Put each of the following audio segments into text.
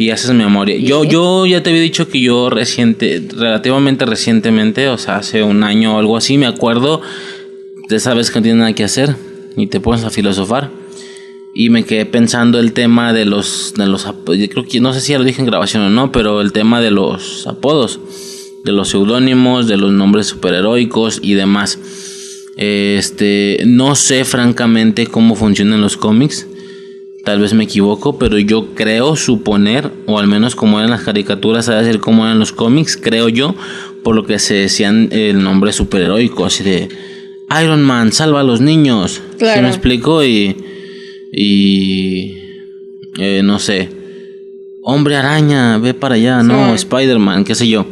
y haces memoria. Yo, yo ya te había dicho que yo reciente, relativamente recientemente, o sea, hace un año o algo así, me acuerdo de sabes que no tienes nada que hacer y te pones a filosofar. Y me quedé pensando el tema de los, de los creo que no sé si ya lo dije en grabación o no, pero el tema de los apodos, de los seudónimos, de los nombres superheroicos y demás. Este, no sé francamente cómo funcionan los cómics. Tal vez me equivoco, pero yo creo suponer, o al menos como eran las caricaturas, a decir cómo eran los cómics, creo yo, por lo que se decían el nombre superheroico, así de Iron Man, salva a los niños. Claro. me explico? Y. Y. Eh, no sé. Hombre araña, ve para allá, no, Spider-Man, qué sé yo.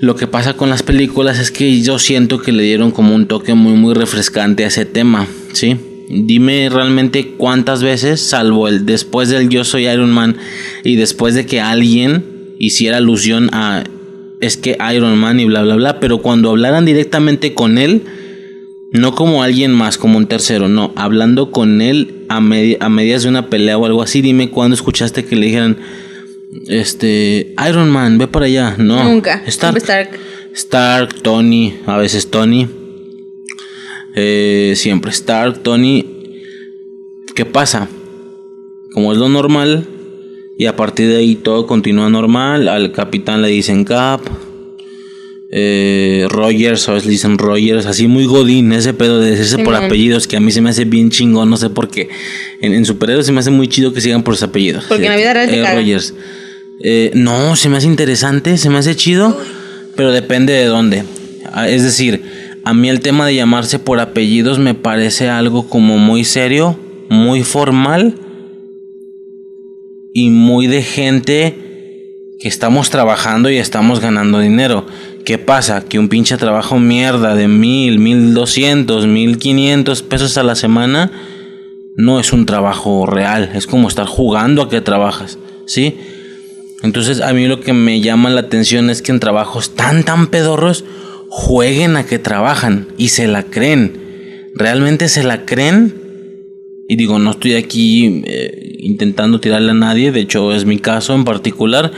Lo que pasa con las películas es que yo siento que le dieron como un toque muy muy refrescante a ese tema, ¿sí? Dime realmente cuántas veces, salvo el después del yo soy Iron Man y después de que alguien hiciera alusión a es que Iron Man y bla bla bla, pero cuando hablaran directamente con él, no como alguien más, como un tercero, no, hablando con él a, a medias de una pelea o algo así, dime cuándo escuchaste que le dijeran este, Iron Man, ve para allá. No. Nunca. Stark. Stark. Tony, a veces Tony. Eh, siempre Stark, Tony. ¿Qué pasa? Como es lo normal, y a partir de ahí todo continúa normal. Al capitán le dicen Cap. Eh, Rogers, a veces le dicen Rogers, así muy godín, ese pedo de ese por apellidos que a mí se me hace bien chingón, no sé por qué. En, en superhéroes se me hace muy chido que sigan por sus apellidos. Porque en la vida real eh, Rogers. Eh, no, se me hace interesante, se me hace chido, pero depende de dónde. Ah, es decir, a mí el tema de llamarse por apellidos me parece algo como muy serio, muy formal y muy de gente que estamos trabajando y estamos ganando dinero. ¿Qué pasa? Que un pinche trabajo mierda de mil, mil doscientos, mil quinientos pesos a la semana no es un trabajo real. Es como estar jugando a que trabajas, ¿sí? Entonces a mí lo que me llama la atención es que en trabajos tan tan pedorros jueguen a que trabajan y se la creen. Realmente se la creen. Y digo, no estoy aquí eh, intentando tirarle a nadie, de hecho es mi caso en particular.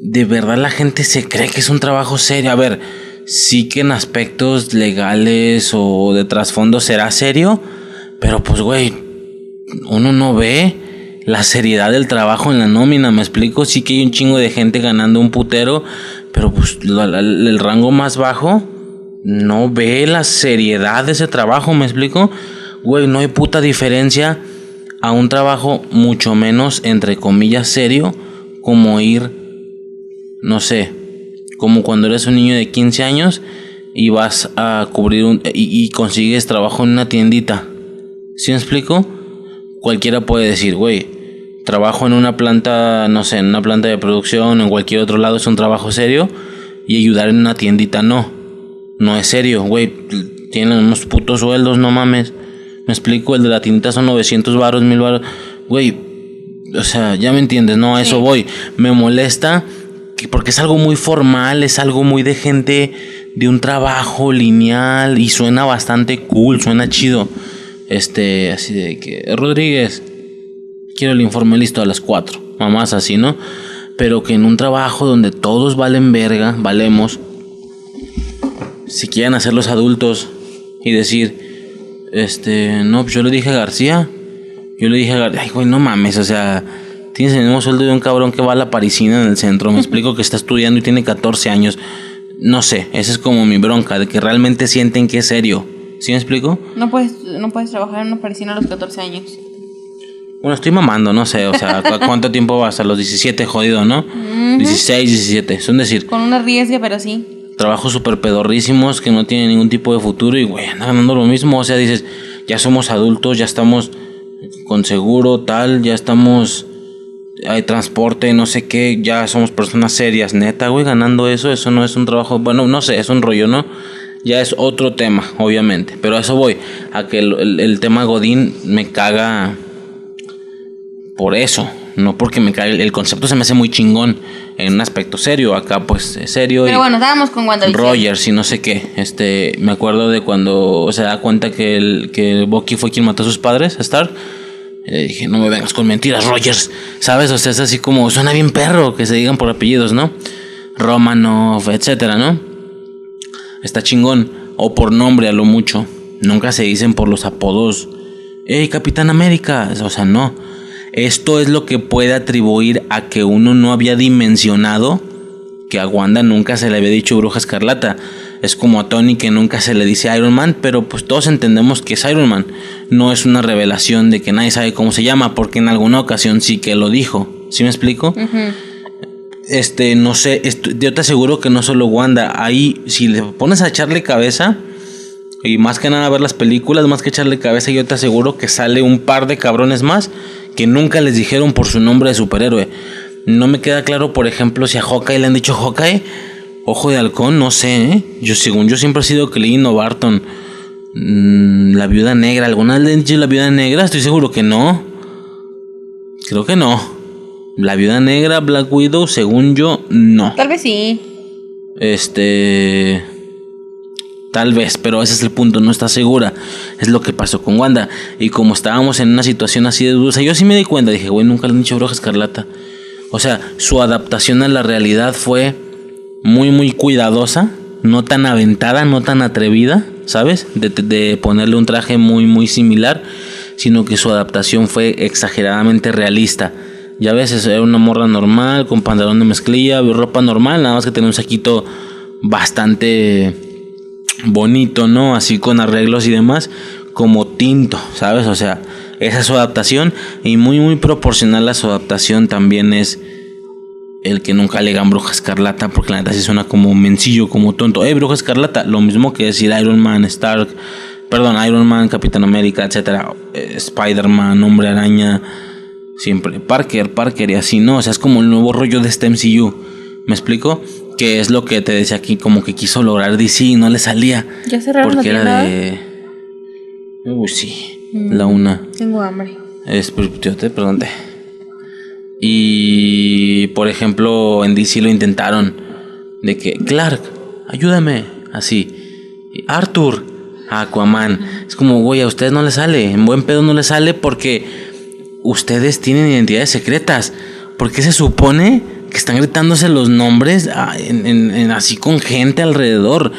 De verdad la gente se cree que es un trabajo serio. A ver, sí que en aspectos legales o de trasfondo será serio, pero pues güey, uno no ve la seriedad del trabajo en la nómina, me explico, sí que hay un chingo de gente ganando un putero, pero pues el rango más bajo no ve la seriedad de ese trabajo, me explico, güey, no hay puta diferencia a un trabajo mucho menos, entre comillas, serio, como ir, no sé, como cuando eres un niño de 15 años y vas a cubrir un, y, y consigues trabajo en una tiendita. ¿Sí me explico? Cualquiera puede decir, güey, trabajo en una planta, no sé, en una planta de producción en cualquier otro lado es un trabajo serio y ayudar en una tiendita no. No es serio, güey. Tienen unos putos sueldos, no mames. Me explico, el de la tiendita son 900 baros, 1000 baros. Güey, o sea, ya me entiendes, no, a eso voy. Me molesta porque es algo muy formal, es algo muy de gente de un trabajo lineal y suena bastante cool, suena chido. Este, así de que, Rodríguez, quiero el informe listo a las 4, mamás así, ¿no? Pero que en un trabajo donde todos valen verga, valemos, si quieren hacer los adultos y decir, este, no, pues yo le dije a García, yo le dije a García, ay, güey, no mames, o sea, tienes el mismo sueldo de un cabrón que va a la parisina en el centro, me explico que está estudiando y tiene 14 años, no sé, esa es como mi bronca, de que realmente sienten que es serio, ¿sí me explico? No puedes, no puedes trabajar en una parisina a los 14 años. Bueno, estoy mamando, no sé, o sea, ¿cuánto tiempo vas? A los 17, jodido, ¿no? 16, 17, es un decir. Con una riesgo, pero sí. Trabajos súper pedorrísimos que no tienen ningún tipo de futuro y, güey, andan ganando lo mismo. O sea, dices, ya somos adultos, ya estamos con seguro, tal, ya estamos. Hay transporte, no sé qué, ya somos personas serias, neta, güey, ganando eso, eso no es un trabajo, bueno, no sé, es un rollo, ¿no? Ya es otro tema, obviamente, pero a eso voy, a que el, el tema Godín me caga por eso, no porque me cae el concepto se me hace muy chingón en un aspecto serio, acá pues serio. Pero bueno, estábamos con WandaVision. Rogers y no sé qué, este, me acuerdo de cuando se da cuenta que el que Bucky fue quien mató a sus padres, a Stark, Y le dije, no me vengas con mentiras, Rogers. ¿Sabes? O sea, es así como, suena bien perro que se digan por apellidos, ¿no? Romanov, etcétera, ¿no? Está chingón. O por nombre a lo mucho. Nunca se dicen por los apodos. ¡Ey, Capitán América! O sea, no. Esto es lo que puede atribuir a que uno no había dimensionado que a Wanda nunca se le había dicho bruja escarlata. Es como a Tony que nunca se le dice Iron Man, pero pues todos entendemos que es Iron Man. No es una revelación de que nadie sabe cómo se llama, porque en alguna ocasión sí que lo dijo. ¿Sí me explico? Este, no sé, yo te aseguro que no solo Wanda. Ahí, si le pones a echarle cabeza, y más que nada ver las películas, más que echarle cabeza, yo te aseguro que sale un par de cabrones más que nunca les dijeron por su nombre de superhéroe. No me queda claro, por ejemplo, si a Hawkeye le han dicho Hawkeye, Ojo de Halcón, no sé, ¿eh? Yo, según yo, siempre he sido Clean o Barton. Mm, la viuda negra, ¿alguna vez le han dicho la viuda negra? Estoy seguro que no. Creo que no. La viuda negra, Black Widow, según yo, no. Tal vez sí. Este. Tal vez, pero ese es el punto, no está segura. Es lo que pasó con Wanda. Y como estábamos en una situación así de dudosa, yo sí me di cuenta, dije, güey, nunca le han dicho Bruja Escarlata. O sea, su adaptación a la realidad fue muy, muy cuidadosa, no tan aventada, no tan atrevida, ¿sabes? De, de, ponerle un traje muy, muy similar, sino que su adaptación fue exageradamente realista. Ya ves, era una morra normal, con pantalón de mezclilla, ropa normal, nada más que tenía un saquito bastante bonito, ¿no? Así con arreglos y demás, como tinto, ¿sabes? O sea, esa es su adaptación y muy, muy proporcional a su adaptación también es el que nunca le hagan bruja escarlata, porque la neta sí suena como mencillo, como tonto. Eh, bruja escarlata, lo mismo que decir Iron Man, Stark, perdón, Iron Man, Capitán América, etcétera, eh, Spider-Man, Hombre Araña, siempre Parker, Parker y así, ¿no? O sea, es como el nuevo rollo de este MCU. ¿Me explico? Que es lo que te decía aquí, como que quiso lograr DC y no le salía. Ya cerraron Porque la era de. Uy, sí. La una. Tengo hambre. Es, pues, yo te pregunté. Y por ejemplo, en DC lo intentaron. De que, Clark, ayúdame. Así. Y Arthur, Aquaman. Es como, güey, a ustedes no les sale. En buen pedo no les sale porque ustedes tienen identidades secretas. Porque se supone que están gritándose los nombres ah, así con gente alrededor.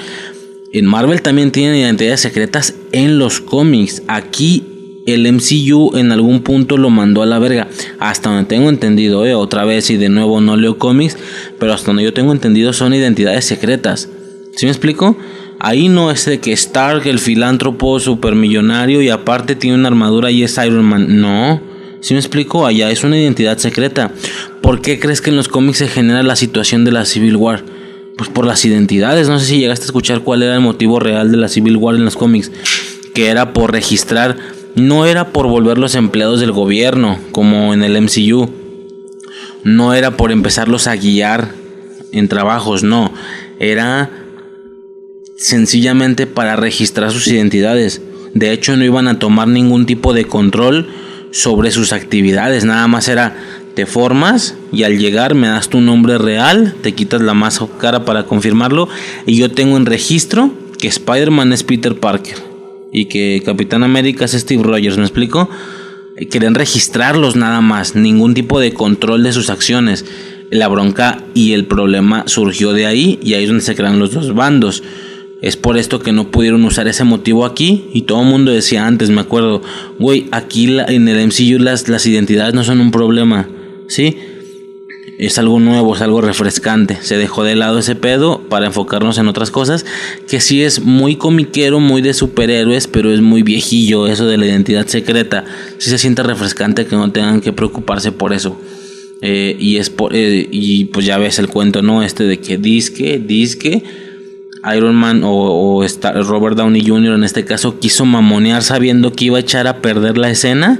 En Marvel también tienen identidades secretas en los cómics. Aquí el MCU en algún punto lo mandó a la verga. Hasta donde tengo entendido, eh, otra vez y de nuevo no leo cómics, pero hasta donde yo tengo entendido son identidades secretas. ¿Sí me explico? Ahí no es de que Stark, el filántropo supermillonario y aparte tiene una armadura y es Iron Man. No. ¿Sí me explico? Allá es una identidad secreta. ¿Por qué crees que en los cómics se genera la situación de la Civil War? Pues por las identidades. No sé si llegaste a escuchar cuál era el motivo real de la Civil War en los cómics. Que era por registrar. No era por volverlos empleados del gobierno, como en el MCU. No era por empezarlos a guiar en trabajos, no. Era sencillamente para registrar sus identidades. De hecho, no iban a tomar ningún tipo de control sobre sus actividades. Nada más era, te formas y al llegar me das tu nombre real, te quitas la máscara para confirmarlo y yo tengo en registro que Spider-Man es Peter Parker y que Capitán América es Steve Rogers, ¿me explico? Querían registrarlos nada más, ningún tipo de control de sus acciones. La bronca y el problema surgió de ahí y ahí es donde se crean los dos bandos. Es por esto que no pudieron usar ese motivo aquí. Y todo el mundo decía antes, me acuerdo, güey, aquí en el MCU las, las identidades no son un problema. ¿Sí? Es algo nuevo, es algo refrescante. Se dejó de lado ese pedo para enfocarnos en otras cosas. Que sí es muy comiquero, muy de superhéroes, pero es muy viejillo eso de la identidad secreta. Sí se siente refrescante que no tengan que preocuparse por eso. Eh, y es por, eh, y pues ya ves el cuento, ¿no? Este de que disque, disque. Iron Man o, o Robert Downey Jr. en este caso quiso mamonear sabiendo que iba a echar a perder la escena,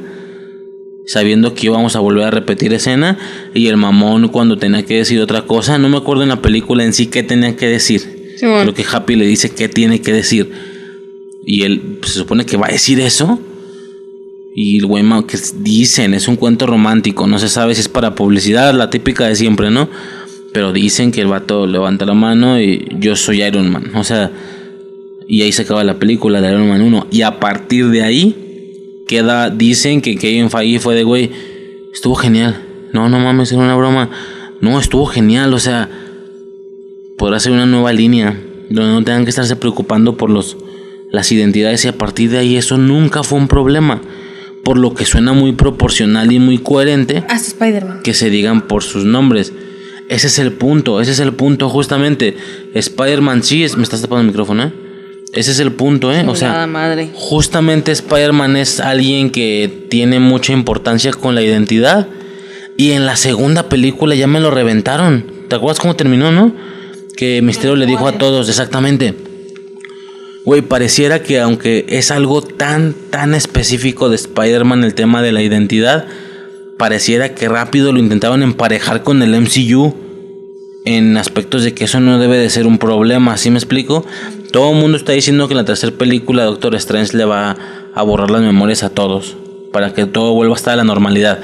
sabiendo que íbamos a volver a repetir escena y el mamón cuando tenía que decir otra cosa, no me acuerdo en la película en sí qué tenía que decir. Simón. Creo que Happy le dice qué tiene que decir y él pues, se supone que va a decir eso. Y el güey que dicen, es un cuento romántico, no se sabe si es para publicidad, la típica de siempre, ¿no? Pero dicen que el vato levanta la mano y yo soy Iron Man. O sea, y ahí se acaba la película de Iron Man 1. Y a partir de ahí, queda, dicen que Kevin Feige fue de, güey, estuvo genial. No, no mames, era una broma. No, estuvo genial, o sea, podrá ser una nueva línea donde no tengan que estarse preocupando por los las identidades y a partir de ahí eso nunca fue un problema. Por lo que suena muy proporcional y muy coherente Hasta que se digan por sus nombres. Ese es el punto, ese es el punto justamente. Spider-Man sí es... Me estás tapando el micrófono, ¿eh? Ese es el punto, ¿eh? O sea, madre. justamente Spider-Man es alguien que tiene mucha importancia con la identidad. Y en la segunda película ya me lo reventaron. ¿Te acuerdas cómo terminó, no? Que Misterio le dijo a todos, exactamente. Güey, pareciera que aunque es algo tan, tan específico de Spider-Man el tema de la identidad, pareciera que rápido lo intentaban emparejar con el MCU en aspectos de que eso no debe de ser un problema, ¿sí me explico? Todo el mundo está diciendo que en la tercera película Doctor Strange le va a borrar las memorias a todos para que todo vuelva a estar a la normalidad.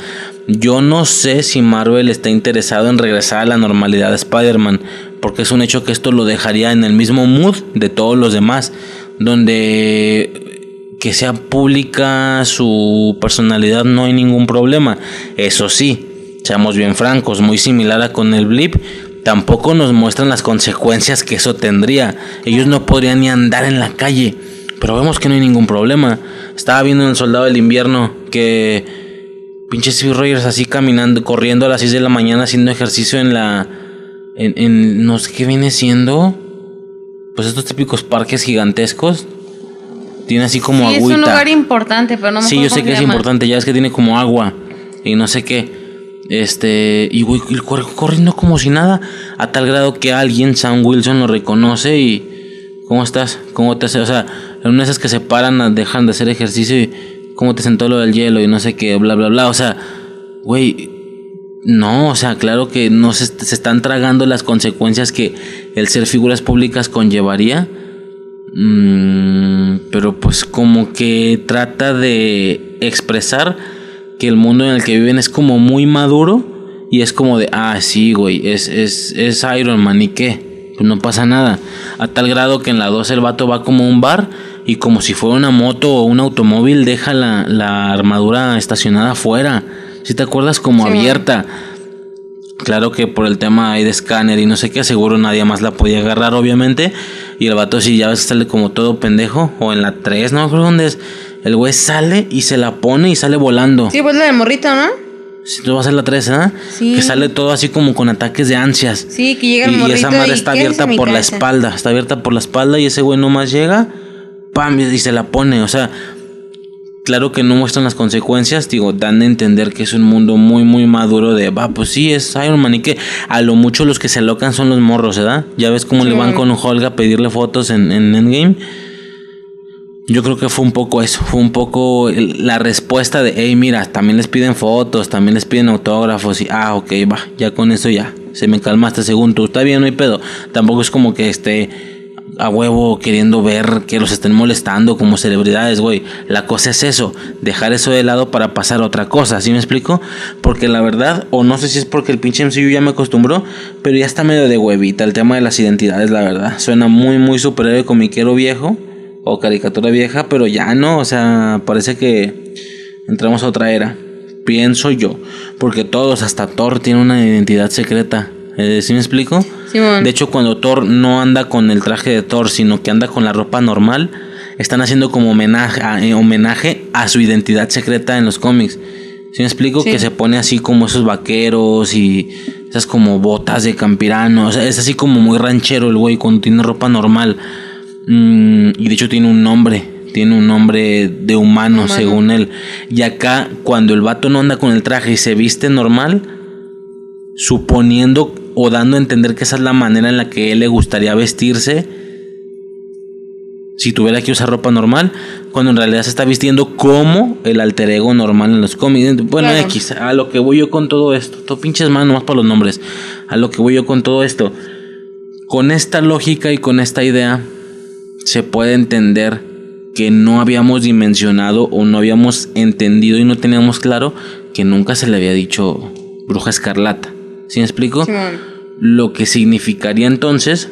Yo no sé si Marvel está interesado en regresar a la normalidad de Spider-Man, porque es un hecho que esto lo dejaría en el mismo mood de todos los demás, donde que sea pública su personalidad no hay ningún problema. Eso sí, seamos bien francos, muy similar a con el blip, tampoco nos muestran las consecuencias que eso tendría. Ellos no podrían ni andar en la calle, pero vemos que no hay ningún problema. Estaba viendo en el Soldado del Invierno que pinche Steve Rogers así caminando, corriendo a las 6 de la mañana haciendo ejercicio en la en, en no sé qué viene siendo pues estos típicos parques gigantescos. Tiene así como Sí, es agüita. un lugar importante, pero no me Sí, yo sé que es importante, ya es que tiene como agua y no sé qué. Este, y güey, corriendo como si nada, a tal grado que alguien, Sam Wilson, lo reconoce y. ¿Cómo estás? ¿Cómo te hace? O sea, en esas que se paran, a- dejan de hacer ejercicio y. ¿Cómo te sentó lo del hielo? Y no sé qué, bla, bla, bla. O sea, güey, no, o sea, claro que no se, se están tragando las consecuencias que el ser figuras públicas conllevaría. Mm, pero pues como que trata de expresar que el mundo en el que viven es como muy maduro y es como de, ah, sí, güey, es, es, es Iron Man y qué, pues no pasa nada. A tal grado que en la 2 el vato va como a un bar y como si fuera una moto o un automóvil deja la, la armadura estacionada afuera. Si te acuerdas como Sí. abierta. Claro que por el tema ahí de escáner y no sé qué, seguro nadie más la podía agarrar, obviamente. Y el vato, sí, ya ves sale como todo pendejo. O en la 3, no creo dónde es. El güey sale y se la pone y sale volando. Sí, pues la del morrito, ¿no? Si tú vas a la 3, ¿ah? Sí. Que sale todo así como con ataques de ansias. Sí, que llega el Y, y morrito esa madre y está "Quédese abierta por la casa". espalda. Está abierta por la espalda y ese güey nomás llega, pam, y se la pone. O sea, claro que no muestran las consecuencias. Digo, dan a entender que es un mundo muy, muy maduro de, va, pues sí, es Iron Man. Y que a lo mucho los que se alocan son los morros, ¿verdad? Ya ves cómo Sí, le van con Holga a pedirle fotos en, en Endgame. Yo creo que fue un poco eso, fue un poco la respuesta de, hey, mira, también les piden fotos, también les piden autógrafos y, ah, ok, va, ya con eso ya, se me calmaste según tú, está bien, no hay pedo. Tampoco es como que esté a huevo queriendo ver que los estén molestando como celebridades, güey. La cosa es eso, dejar eso de lado para pasar a otra cosa, ¿sí me explico? Porque la verdad, o no sé si es porque el pinche MCU ya me acostumbró, pero ya está medio de huevita el tema de las identidades, la verdad. Suena muy, muy superhéroe comiquero viejo o caricatura vieja, pero ya no, o sea, parece que entramos a otra era. Pienso yo, porque todos, hasta Thor, tiene una identidad secreta. Eh, ¿Sí me explico? Simón. De hecho, cuando Thor no anda con el traje de Thor, sino que anda con la ropa normal, están haciendo como homenaje a, eh, homenaje a su identidad secreta en los cómics. ¿Sí me explico? Sí. Que se pone así como esos vaqueros y esas como botas de campirano. O sea, es así como muy ranchero el güey cuando tiene ropa normal. Mm, y de hecho tiene un nombre. Tiene un nombre de humano, Humano. según él. Y acá, cuando el vato no anda con el traje y se viste normal, suponiendo o dando a entender que esa es la manera en la que él le gustaría vestirse si tuviera que usar ropa normal, cuando en realidad se está vistiendo como el alter ego normal en los cómics. Bueno, Claro. X, a lo que voy yo con todo esto, todo pinches más para los nombres, a lo que voy yo con todo esto, con esta lógica y con esta idea, se puede entender que no habíamos dimensionado o no habíamos entendido y no teníamos claro que nunca se le había dicho bruja escarlata. ¿Sí me explico? Lo que significaría entonces